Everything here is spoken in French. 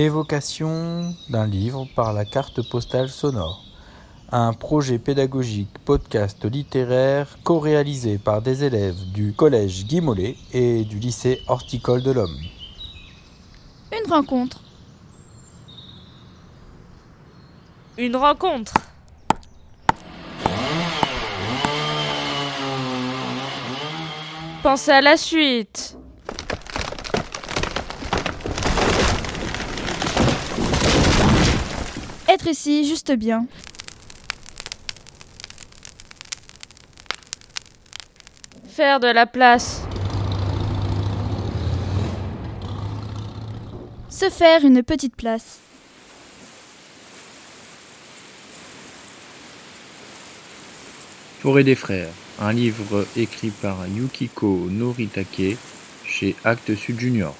Évocation d'un livre par la carte postale sonore. Un projet pédagogique podcast littéraire co-réalisé par des élèves du collège Guy Mollet et du lycée horticole de l'Homme. Une rencontre. Une rencontre. Pensez à la suite. Être ici juste bien. Faire de la place. Se faire une petite place. Forêt des frères, un livre écrit par Yukiko Noritake chez Actes Sud Junior.